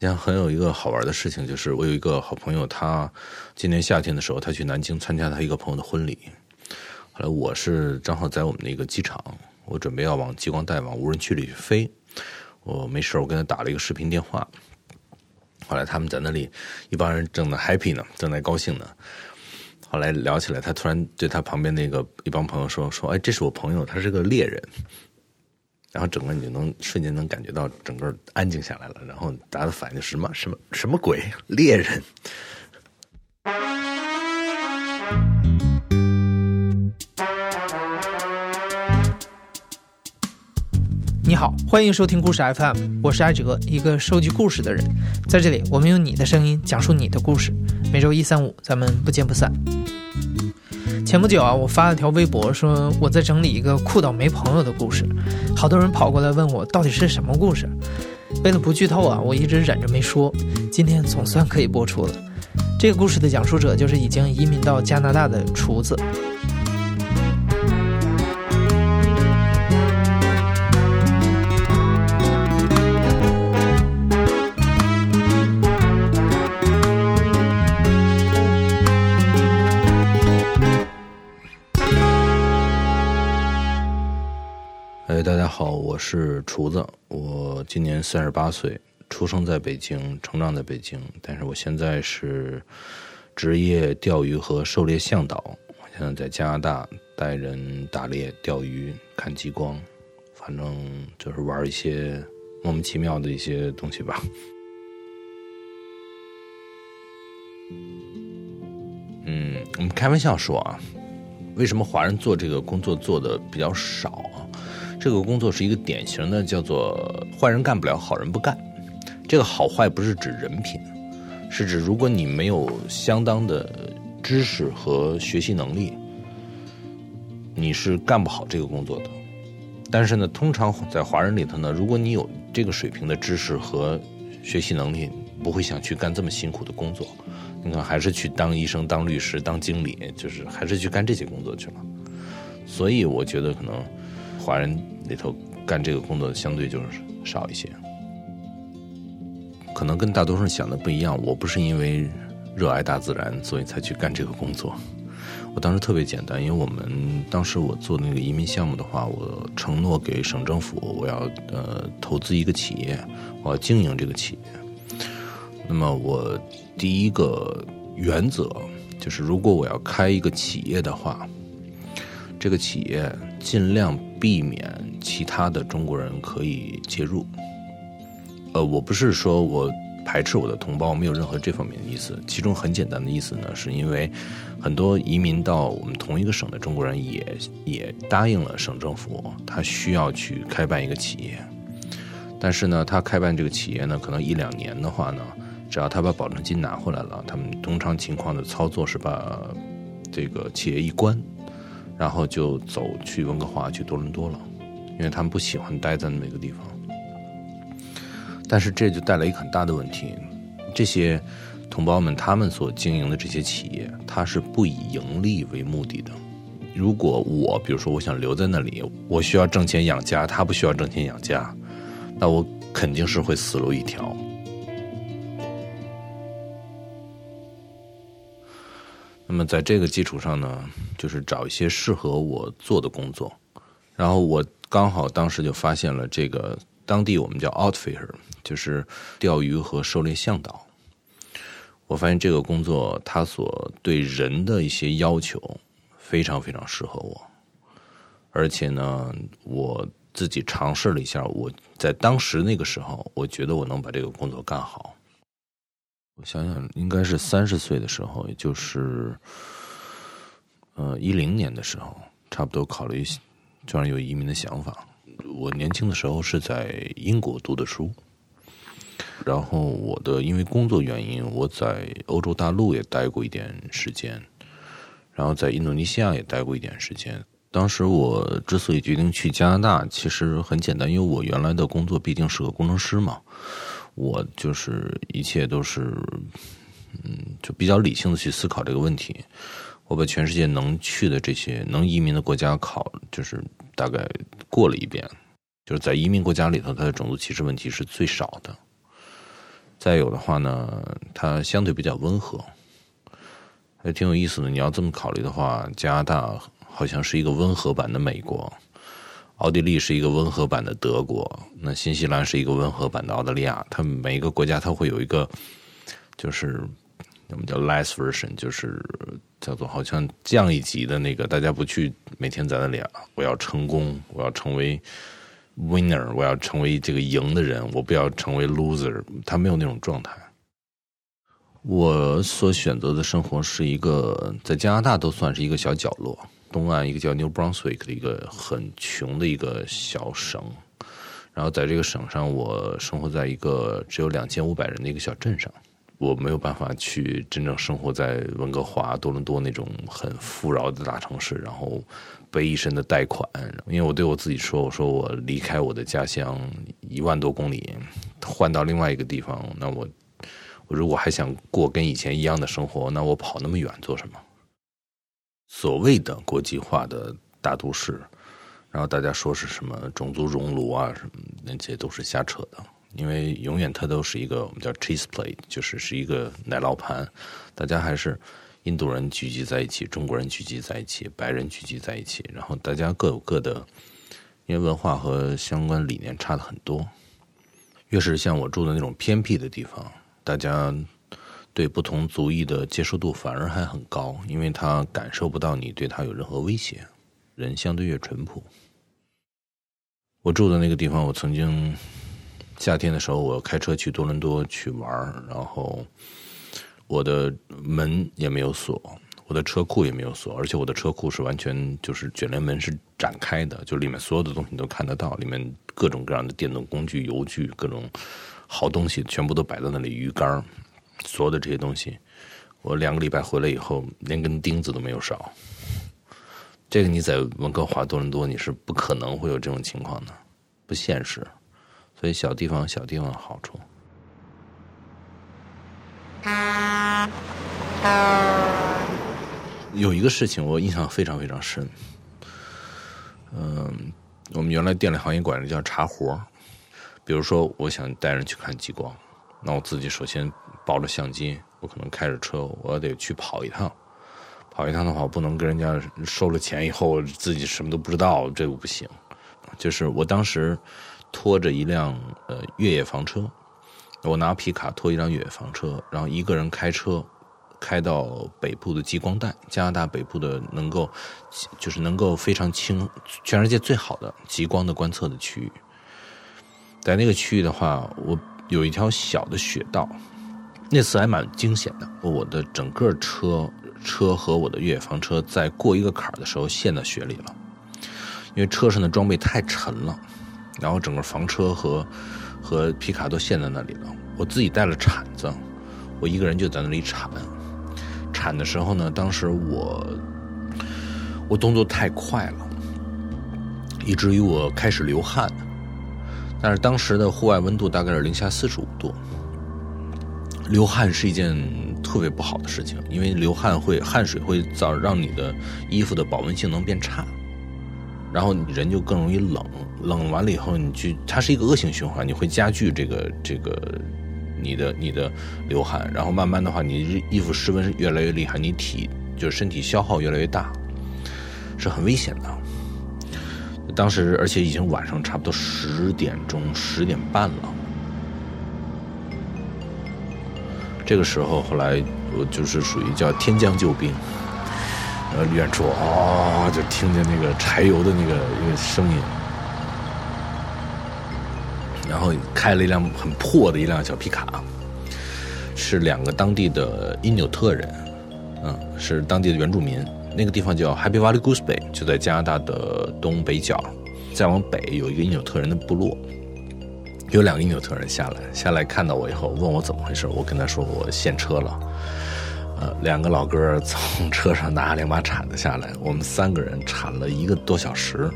像很有一个好玩的事情，就是我有一个好朋友，他今年夏天的时候，他去南京参加他一个朋友的婚礼。后来我是正好在我们那个机场，我准备要往激光带往无人区里去飞。我没事我跟他打了一个视频电话。后来他们在那里一帮人正在 happy 呢，正在高兴呢。后来聊起来，他突然对他旁边那个一帮朋友说：“说哎，这是我朋友，他是个猎人。”然后整个你就能瞬间能感觉到整个安静下来了，然后大家的反应什么什么什么鬼猎人？你好，欢迎收听故事 FM，我是艾哲，一个收集故事的人。在这里，我们用你的声音讲述你的故事。每周一、三、五，咱们不见不散。前不久啊，我发了条微博，说我在整理一个酷到没朋友的故事，好多人跑过来问我到底是什么故事。为了不剧透啊，我一直忍着没说。今天总算可以播出了。这个故事的讲述者就是已经移民到加拿大的厨子。我是厨子，我今年三十八岁，出生在北京，成长在北京，但是我现在是职业钓鱼和狩猎向导，我现在在加拿大带人打猎、钓鱼、看极光，反正就是玩一些莫名其妙的一些东西吧。嗯，我们开玩笑说啊，为什么华人做这个工作做的比较少啊？这个工作是一个典型的叫做“坏人干不了，好人不干”。这个好坏不是指人品，是指如果你没有相当的知识和学习能力，你是干不好这个工作的。但是呢，通常在华人里头呢，如果你有这个水平的知识和学习能力，不会想去干这么辛苦的工作。你看，还是去当医生、当律师、当经理，就是还是去干这些工作去了。所以，我觉得可能。华人里头干这个工作的相对就是少一些，可能跟大多数人想的不一样。我不是因为热爱大自然，所以才去干这个工作。我当时特别简单，因为我们当时我做那个移民项目的话，我承诺给省政府，我要呃投资一个企业，我要经营这个企业。那么我第一个原则就是，如果我要开一个企业的话，这个企业尽量。避免其他的中国人可以介入。呃，我不是说我排斥我的同胞，没有任何这方面的意思。其中很简单的意思呢，是因为很多移民到我们同一个省的中国人也也答应了省政府，他需要去开办一个企业。但是呢，他开办这个企业呢，可能一两年的话呢，只要他把保证金拿回来了，他们通常情况的操作是把这个企业一关。然后就走去温哥华，去多伦多了，因为他们不喜欢待在那个地方。但是这就带来一个很大的问题：这些同胞们他们所经营的这些企业，它是不以盈利为目的的。如果我比如说我想留在那里，我需要挣钱养家，他不需要挣钱养家，那我肯定是会死路一条。那么在这个基础上呢，就是找一些适合我做的工作。然后我刚好当时就发现了这个当地我们叫 outfitter，就是钓鱼和狩猎向导。我发现这个工作它所对人的一些要求非常非常适合我，而且呢，我自己尝试了一下，我在当时那个时候，我觉得我能把这个工作干好。我想想，应该是三十岁的时候，也就是，呃，一零年的时候，差不多考虑，突然有移民的想法。我年轻的时候是在英国读的书，然后我的因为工作原因，我在欧洲大陆也待过一点时间，然后在印度尼西亚也待过一点时间。当时我之所以决定去加拿大，其实很简单，因为我原来的工作毕竟是个工程师嘛。我就是一切都是，嗯，就比较理性的去思考这个问题。我把全世界能去的这些能移民的国家考，就是大概过了一遍。就是在移民国家里头，它的种族歧视问题是最少的。再有的话呢，它相对比较温和，还挺有意思的。你要这么考虑的话，加拿大好像是一个温和版的美国，奥地利是一个温和版的德国，那新西兰是一个温和版的澳大利亚。它每一个国家它会有一个，就是我们叫 less version，就是叫做好像降一级的那个，大家不去每天在那里啊，我要成功，我要成为。Winner，我要成为这个赢的人，我不要成为 loser。他没有那种状态。我所选择的生活是一个在加拿大都算是一个小角落，东岸一个叫 New Brunswick 的一个很穷的一个小省。然后在这个省上，我生活在一个只有两千五百人的一个小镇上。我没有办法去真正生活在温哥华、多伦多那种很富饶的大城市，然后背一身的贷款。因为我对我自己说：“我说我离开我的家乡一万多公里，换到另外一个地方，那我我如果还想过跟以前一样的生活，那我跑那么远做什么？”所谓的国际化的大都市，然后大家说是什么种族熔炉啊什么，那些都是瞎扯的。因为永远它都是一个我们叫 cheese plate，就是是一个奶酪盘，大家还是印度人聚集在一起，中国人聚集在一起，白人聚集在一起，然后大家各有各的，因为文化和相关理念差的很多。越是像我住的那种偏僻的地方，大家对不同族裔的接受度反而还很高，因为他感受不到你对他有任何威胁，人相对越淳朴。我住的那个地方，我曾经。夏天的时候，我开车去多伦多去玩然后我的门也没有锁，我的车库也没有锁，而且我的车库是完全就是卷帘门是展开的，就里面所有的东西你都看得到，里面各种各样的电动工具、油具、各种好东西全部都摆在那里，鱼竿，所有的这些东西，我两个礼拜回来以后，连根钉子都没有少。这个你在温哥华、多伦多你是不可能会有这种情况的，不现实。所以小地方小地方好处。有一个事情我印象非常非常深，嗯，我们原来电力行业管这叫茶活比如说，我想带人去看极光，那我自己首先抱着相机，我可能开着车，我得去跑一趟。跑一趟的话，不能跟人家收了钱以后自己什么都不知道，这个不行。就是我当时。拖着一辆呃越野房车，我拿皮卡拖一辆越野房车，然后一个人开车开到北部的极光带，加拿大北部的能够就是能够非常清全世界最好的极光的观测的区域。在那个区域的话，我有一条小的雪道，那次还蛮惊险的。我的整个车车和我的越野房车在过一个坎儿的时候陷到雪里了，因为车上的装备太沉了。然后整个房车和和皮卡都陷在那里了。我自己带了铲子，我一个人就在那里铲。铲的时候呢，当时我我动作太快了，以至于我开始流汗。但是当时的户外温度大概是零下四十五度，流汗是一件特别不好的事情，因为流汗会汗水会造让你的衣服的保温性能变差。然后人就更容易冷，冷完了以后，你去，它是一个恶性循环，你会加剧这个这个你的你的流汗，然后慢慢的话，你衣服失温越来越厉害，你体就是身体消耗越来越大，是很危险的。当时而且已经晚上差不多十点钟十点半了，这个时候后来我就是属于叫天降救兵。呃，远处啊，就听见那个柴油的那个一个声音，然后开了一辆很破的一辆小皮卡，是两个当地的因纽特人，嗯，是当地的原住民。那个地方叫 Happy Valley Goose Bay，就在加拿大的东北角。再往北有一个因纽特人的部落，有两个因纽特人下来，下来看到我以后问我怎么回事，我跟他说我陷车了。呃，两个老哥从车上拿两把铲子下来，我们三个人铲了一个多小时，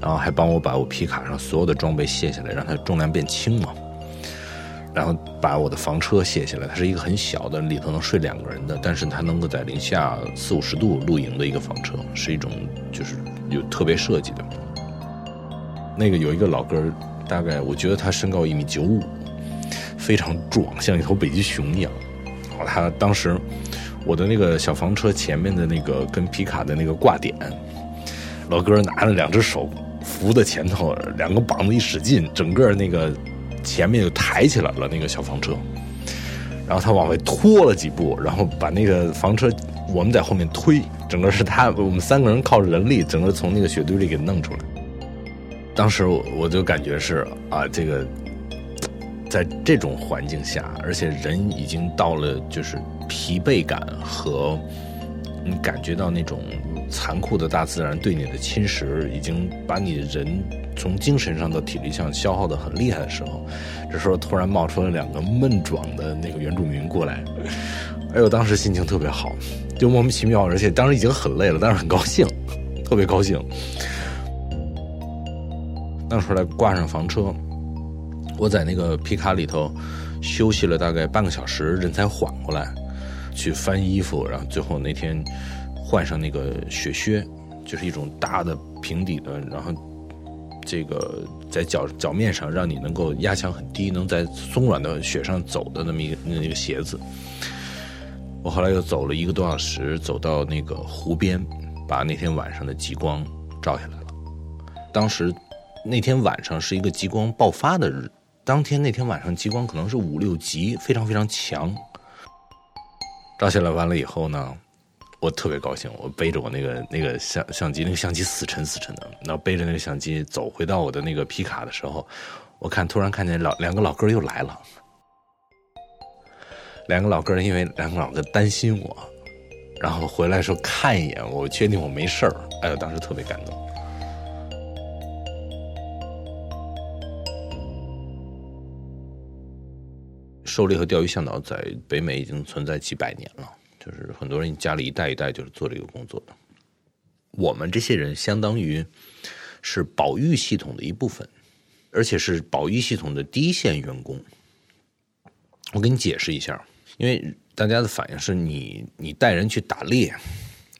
然后还帮我把我皮卡上所有的装备卸下来，让它重量变轻嘛。然后把我的房车卸下来，它是一个很小的，里头能睡两个人的，但是它能够在零下四五十度露营的一个房车，是一种就是有特别设计的。那个有一个老哥，大概我觉得他身高一米九五。非常壮，像一头北极熊一样。他当时我的那个小房车前面的那个跟皮卡的那个挂点，老哥拿着两只手扶在前头，两个膀子一使劲，整个那个前面就抬起来了那个小房车。然后他往外拖了几步，然后把那个房车我们在后面推，整个是他我们三个人靠人力，整个从那个雪堆里给弄出来。当时我我就感觉是啊，这个在这种环境下，而且人已经到了就是疲惫感和你感觉到那种残酷的大自然对你的侵蚀，已经把你人从精神上到体力上消耗的很厉害的时候，这时候突然冒出了两个闷壮的那个原住民过来，哎呦，当时心情特别好，就莫名其妙，而且当时已经很累了，但是很高兴，特别高兴。弄出来挂上房车，我在那个皮卡里头休息了大概半个小时，人才缓过来，去翻衣服，然后最后那天换上那个雪靴，就是一种大的平底的，然后这个在脚脚面上让你能够压强很低，能在松软的雪上走的那么一个那个鞋子。我后来又走了一个多小时，走到那个湖边，把那天晚上的极光照下来了。当时。那天晚上是一个极光爆发的日，当天那天晚上极光可能是五六级，非常非常强。照下来完了以后呢，我特别高兴，我背着我那个那个相相机，那个相机死沉死沉的，然后背着那个相机走回到我的那个皮卡的时候，我看突然看见老两个老哥又来了，两个老哥因为两个老哥担心我，然后回来时候看一眼，我确定我没事儿，哎呦，当时特别感动。狩猎和钓鱼向导在北美已经存在几百年了，就是很多人家里一代一代就是做这个工作的。我们这些人相当于是保育系统的一部分，而且是保育系统的第一线员工。我给你解释一下，因为大家的反应是你你带人去打猎，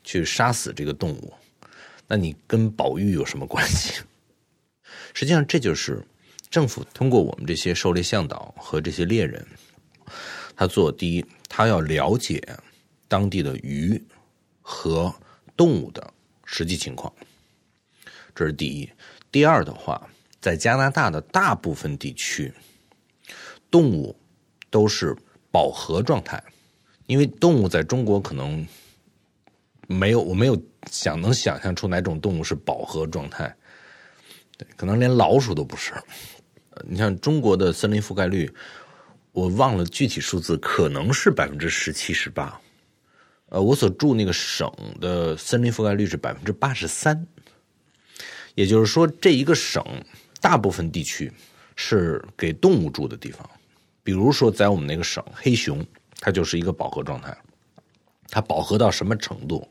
去杀死这个动物，那你跟保育有什么关系？实际上，这就是政府通过我们这些狩猎向导和这些猎人。他做第一，他要了解当地的鱼和动物的实际情况，这是第一。第二的话，在加拿大的大部分地区，动物都是饱和状态，因为动物在中国可能没有，我没有想能想象出哪种动物是饱和状态，对，可能连老鼠都不是。你像中国的森林覆盖率。我忘了具体数字，可能是百分之十七、十八。呃，我所住那个省的森林覆盖率是百分之八十三，也就是说，这一个省大部分地区是给动物住的地方。比如说，在我们那个省，黑熊它就是一个饱和状态。它饱和到什么程度？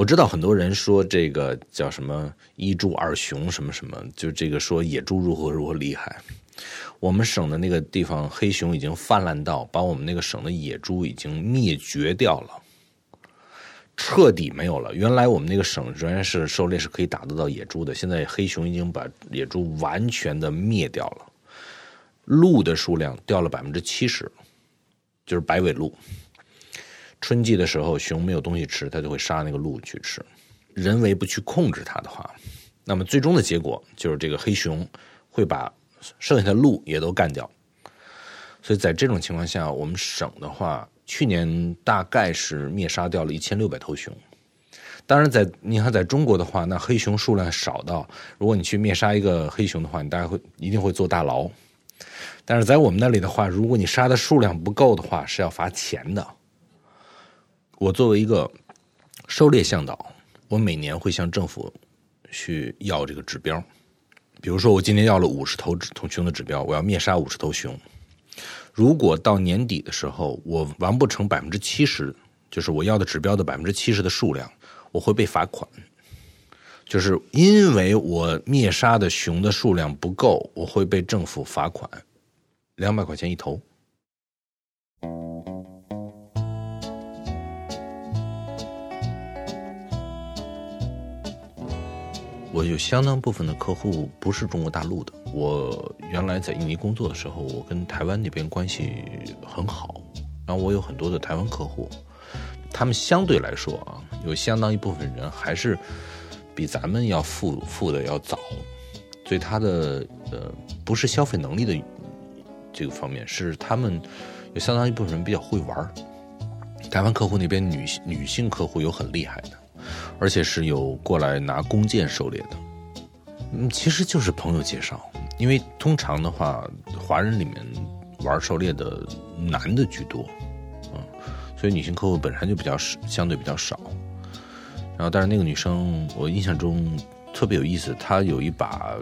我知道很多人说这个叫什么“一猪二熊”什么什么，就这个说野猪如何如何厉害。我们省的那个地方，黑熊已经泛滥到把我们那个省的野猪已经灭绝掉了，彻底没有了。原来我们那个省仍然是狩猎是可以打得到野猪的，现在黑熊已经把野猪完全的灭掉了。鹿的数量掉了百分之七十，就是白尾鹿。春季的时候，熊没有东西吃，它就会杀那个鹿去吃。人为不去控制它的话，那么最终的结果就是这个黑熊会把。剩下的鹿也都干掉，所以在这种情况下，我们省的话，去年大概是灭杀掉了一千六百头熊。当然，在你看，在中国的话，那黑熊数量少到，如果你去灭杀一个黑熊的话，你大概会一定会坐大牢。但是在我们那里的话，如果你杀的数量不够的话，是要罚钱的。我作为一个狩猎向导，我每年会向政府去要这个指标。比如说，我今年要了五十头头熊的指标，我要灭杀五十头熊。如果到年底的时候我完不成百分之七十，就是我要的指标的百分之七十的数量，我会被罚款。就是因为我灭杀的熊的数量不够，我会被政府罚款两百块钱一头。我有相当部分的客户不是中国大陆的。我原来在印尼工作的时候，我跟台湾那边关系很好，然后我有很多的台湾客户，他们相对来说啊，有相当一部分人还是比咱们要富富的要早，所以他的呃不是消费能力的这个方面，是他们有相当一部分人比较会玩。台湾客户那边女性女性客户有很厉害的。而且是有过来拿弓箭狩猎的，嗯，其实就是朋友介绍，因为通常的话，华人里面玩狩猎的男的居多，嗯，所以女性客户本身就比较少，相对比较少。然后，但是那个女生，我印象中特别有意思，她有一把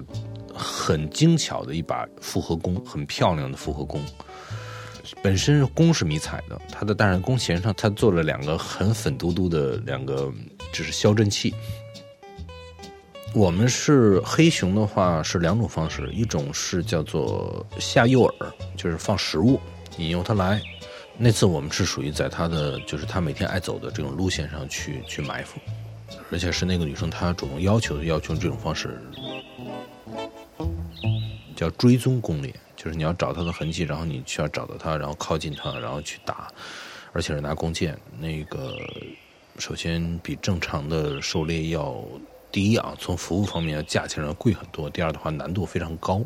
很精巧的一把复合弓，很漂亮的复合弓。本身弓是迷彩的，它的但是弓弦上它做了两个很粉嘟嘟的两个，就是消震器。我们是黑熊的话是两种方式，一种是叫做下诱饵，就是放食物引诱它来。那次我们是属于在它的就是它每天爱走的这种路线上去去埋伏，而且是那个女生她主动要求，要求这种方式叫追踪攻略。就是你要找它的痕迹，然后你需要找到它，然后靠近它，然后去打，而且是拿弓箭。那个首先比正常的狩猎要第一啊，从服务方面价钱上贵很多。第二的话难度非常高，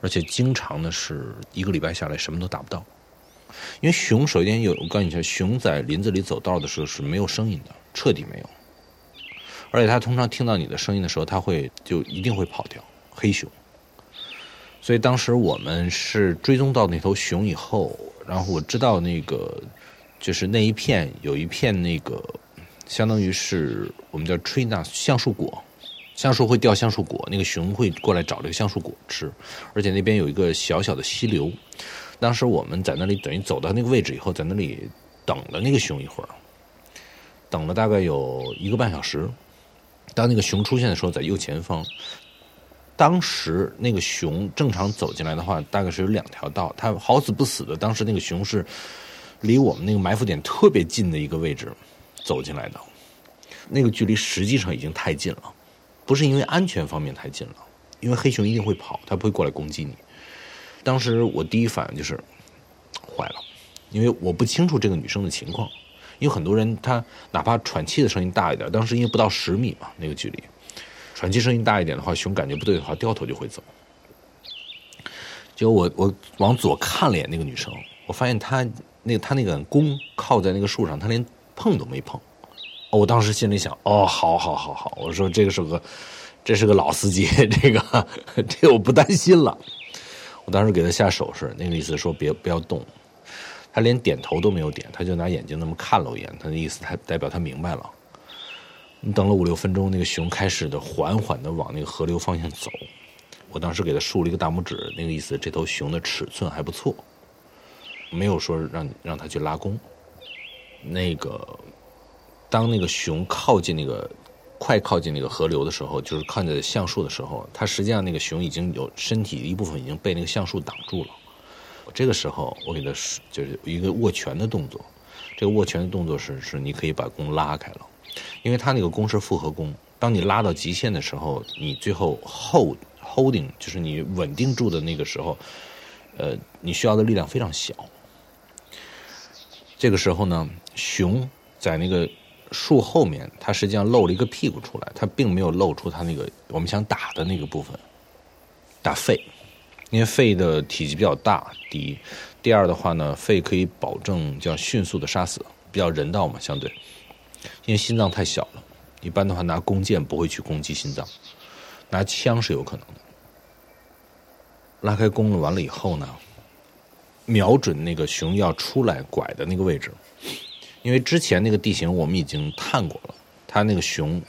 而且经常呢是一个礼拜下来什么都打不到。因为熊首先有，我告诉你一下，熊在林子里走道的时候是没有声音的，彻底没有。而且它通常听到你的声音的时候，它会就一定会跑掉。黑熊。所以当时我们是追踪到那头熊以后，然后我知道那个就是那一片有一片那个，相当于是我们叫 tree nut 橡树果，橡树会掉橡树果，那个熊会过来找这个橡树果吃，而且那边有一个小小的溪流。当时我们在那里等于走到那个位置以后，在那里等了那个熊一会儿，等了大概有一个半小时。当那个熊出现的时候，在右前方。当时那个熊正常走进来的话，大概是有两条道。它好死不死的，当时那个熊是离我们那个埋伏点特别近的一个位置走进来的。那个距离实际上已经太近了，不是因为安全方面太近了，因为黑熊一定会跑，它不会过来攻击你。当时我第一反应就是坏了，因为我不清楚这个女生的情况，因为很多人他哪怕喘气的声音大一点，当时因为不到十米嘛那个距离。喘气声音大一点的话，熊感觉不对的话，掉头就会走。就我我往左看了眼那个女生，我发现她那她那个弓靠在那个树上，她连碰都没碰。我当时心里想，哦，好好好好，我说这个是个这是个老司机，这个这我不担心了。我当时给他下手势，那个意思说别不要动。他连点头都没有点，他就拿眼睛那么看了我一眼，他的意思他代表他明白了。你等了五六分钟，那个熊开始的缓缓的往那个河流方向走。我当时给他竖了一个大拇指，那个意思，这头熊的尺寸还不错，没有说让让他去拉弓。那个，当那个熊靠近那个快靠近那个河流的时候，就是靠近橡树的时候，它实际上那个熊已经有身体一部分已经被那个橡树挡住了。这个时候，我给它就是一个握拳的动作。这个握拳的动作是是你可以把弓拉开了。因为它那个弓是复合弓，当你拉到极限的时候，你最后 hold holding 就是你稳定住的那个时候，呃，你需要的力量非常小。这个时候呢，熊在那个树后面，它实际上露了一个屁股出来，它并没有露出它那个我们想打的那个部分，打肺，因为肺的体积比较大。第一，第二的话呢，肺可以保证叫迅速的杀死，比较人道嘛，相对。因为心脏太小了，一般的话拿弓箭不会去攻击心脏，拿枪是有可能的。拉开弓了完了以后呢，瞄准那个熊要出来拐的那个位置，因为之前那个地形我们已经探过了，它那个熊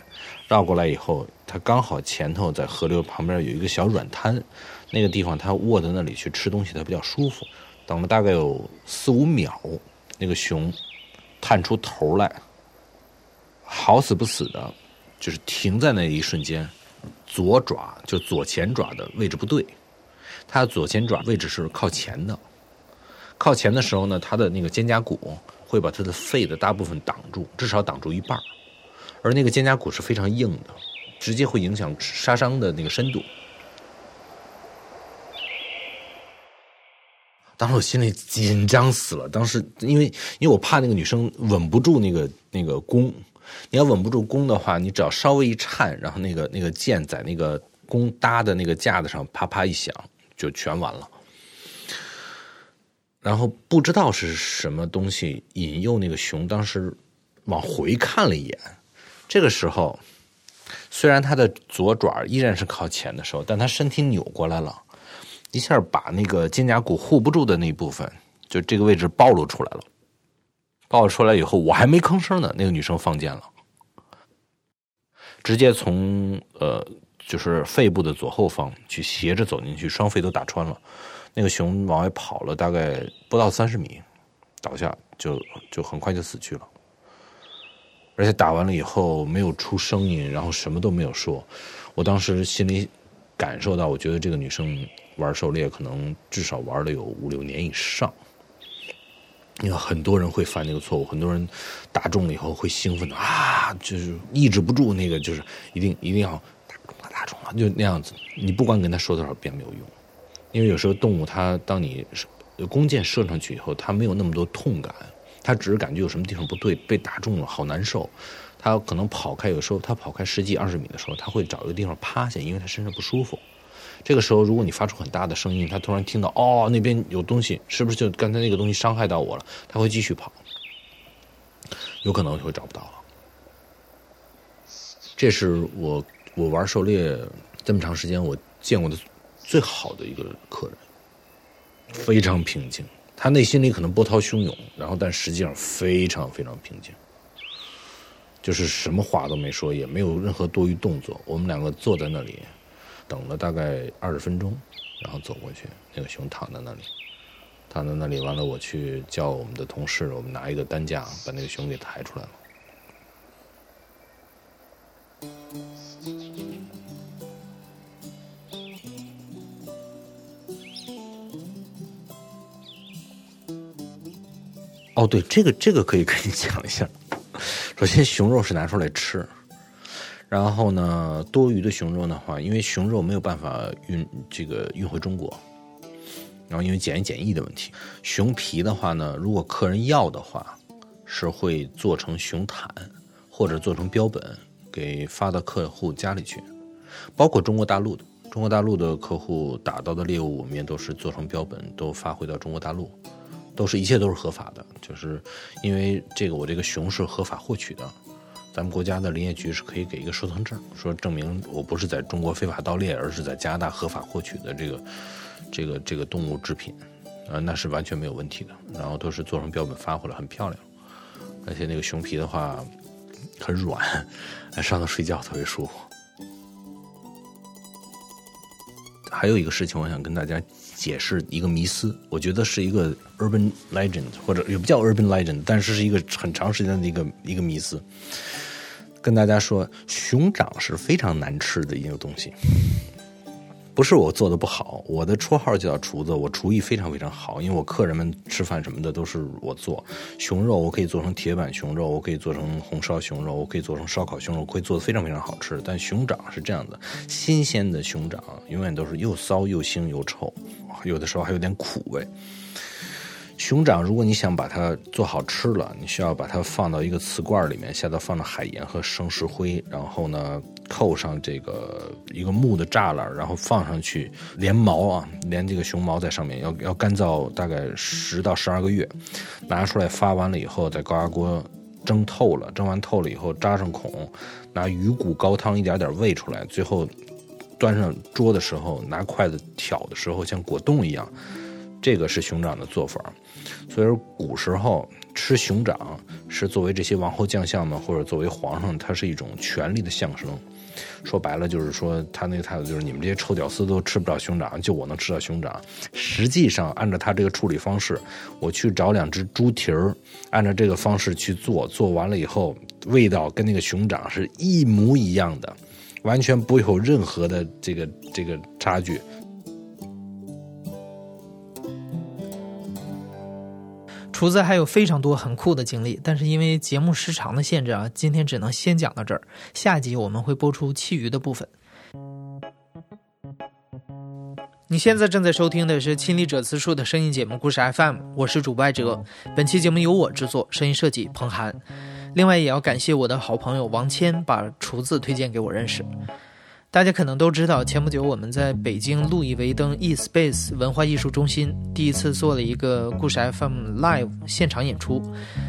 绕过来以后，它刚好前头在河流旁边有一个小软滩，那个地方它卧在那里去吃东西它比较舒服。等了大概有四五秒，那个熊探出头来。好死不死的，就是停在那一瞬间，左爪就左前爪的位置不对，它左前爪位置是靠前的，靠前的时候呢，它的那个肩胛骨会把它的肺的大部分挡住，至少挡住一半而那个肩胛骨是非常硬的，直接会影响杀伤的那个深度。当时我心里紧张死了，当时因为因为我怕那个女生稳不住那个那个弓，你要稳不住弓的话，你只要稍微一颤，然后那个那个箭在那个弓搭的那个架子上啪啪一响，就全完了。然后不知道是什么东西引诱那个熊，当时往回看了一眼。这个时候，虽然它的左爪依然是靠前的时候，但它身体扭过来了。一下把那个肩胛骨护不住的那部分，就这个位置暴露出来了。暴露出来以后，我还没吭声呢，那个女生放箭了，直接从呃就是肺部的左后方去斜着走进去，双肺都打穿了。那个熊往外跑了大概不到三十米，倒下就就很快就死去了。而且打完了以后没有出声音，然后什么都没有说。我当时心里感受到，我觉得这个女生。玩狩猎可能至少玩了有五六年以上，你看很多人会犯那个错误，很多人打中了以后会兴奋的啊，就是抑制不住那个，就是一定一定要打中了，打中了，就那样子。你不管跟他说多少遍没有用，因为有时候动物它当你弓箭射上去以后，它没有那么多痛感，它只是感觉有什么地方不对，被打中了，好难受。它可能跑开，有时候它跑开十几二十米的时候，它会找一个地方趴下，因为它身上不舒服。这个时候，如果你发出很大的声音，它突然听到哦，那边有东西，是不是就刚才那个东西伤害到我了？它会继续跑，有可能会找不到了。这是我我玩狩猎这么长时间我见过的最好的一个客人，非常平静。他内心里可能波涛汹涌，然后但实际上非常非常平静，就是什么话都没说，也没有任何多余动作。我们两个坐在那里。等了大概二十分钟，然后走过去，那个熊躺在那里，躺在那里。完了，我去叫我们的同事，我们拿一个担架把那个熊给抬出来了。哦，对，这个这个可以跟你讲一下。首先，熊肉是拿出来吃。然后呢，多余的熊肉的话，因为熊肉没有办法运这个运回中国，然后因为检疫检疫的问题，熊皮的话呢，如果客人要的话，是会做成熊毯或者做成标本给发到客户家里去，包括中国大陆的，中国大陆的客户打到的猎物，我们也都是做成标本都发回到中国大陆，都是一切都是合法的，就是因为这个我这个熊是合法获取的。咱们国家的林业局是可以给一个收藏证，说证明我不是在中国非法盗猎，而是在加拿大合法获取的这个这个这个动物制品，啊，那是完全没有问题的。然后都是做成标本发回来，很漂亮，而且那个熊皮的话很软，上头睡觉特别舒服。还有一个事情，我想跟大家解释一个迷思，我觉得是一个 urban legend，或者也不叫 urban legend，但是是一个很长时间的一个一个迷思。跟大家说，熊掌是非常难吃的一个东西。不是我做的不好，我的绰号叫厨子，我厨艺非常非常好，因为我客人们吃饭什么的都是我做。熊肉我可以做成铁板熊肉，我可以做成红烧熊肉，我可以做成烧烤熊肉，可以做的非常非常好吃。但熊掌是这样的，新鲜的熊掌永远都是又骚又腥又臭，有的时候还有点苦味。熊掌，如果你想把它做好吃了，你需要把它放到一个瓷罐里面，下头放着海盐和生石灰，然后呢扣上这个一个木的栅栏，然后放上去，连毛啊，连这个熊毛在上面，要要干燥大概十到十二个月，拿出来发完了以后，在高压锅蒸透了，蒸完透了以后扎上孔，拿鱼骨高汤一点点喂出来，最后端上桌的时候，拿筷子挑的时候像果冻一样。这个是熊掌的做法，所以说古时候吃熊掌是作为这些王侯将相们或者作为皇上，它是一种权力的象征。说白了就是说，他那个态度就是你们这些臭屌丝都吃不着熊掌，就我能吃到熊掌。实际上，按照他这个处理方式，我去找两只猪蹄儿，按照这个方式去做，做完了以后，味道跟那个熊掌是一模一样的，完全不会有任何的这个这个差距。厨子还有非常多很酷的经历，但是因为节目时长的限制啊，今天只能先讲到这儿。下集我们会播出其余的部分。你现在正在收听的是《亲历者自述》的声音节目《故事 FM》，我是主播艾哲。本期节目由我制作，声音设计彭涵。另外，也要感谢我的好朋友王谦把厨子推荐给我认识。大家可能都知道，前不久我们在北京路易威登 e Space 文化艺术中心第一次做了一个故事 FM Live 现场演出。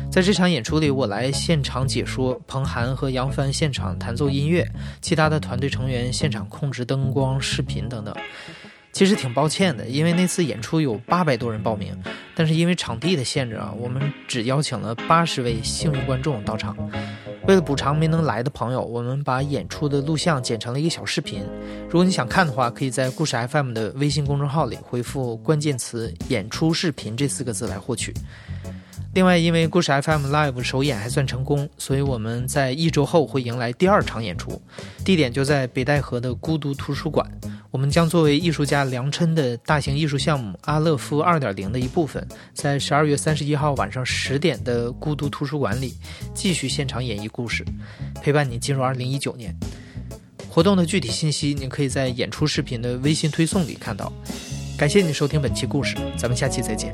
在这场演出里，我来现场解说，彭涵和杨帆现场弹奏音乐，其他的团队成员现场控制灯光、视频等等。其实挺抱歉的，因为那次演出有八百多人报名，但是因为场地的限制啊，我们只邀请了八十位幸运观众到场。为了补偿没能来的朋友，我们把演出的录像剪成了一个小视频。如果你想看的话，可以在故事 FM 的微信公众号里回复关键词“演出视频”这四个字来获取。另外，因为故事 FM Live 首演还算成功，所以我们在一周后会迎来第二场演出，地点就在北戴河的孤独图书馆。我们将作为艺术家梁琛的大型艺术项目《阿勒夫二点零》的一部分，在十二月三十一号晚上十点的孤独图书馆里继续现场演绎故事，陪伴你进入二零一九年。活动的具体信息，您可以在演出视频的微信推送里看到。感谢你收听本期故事，咱们下期再见。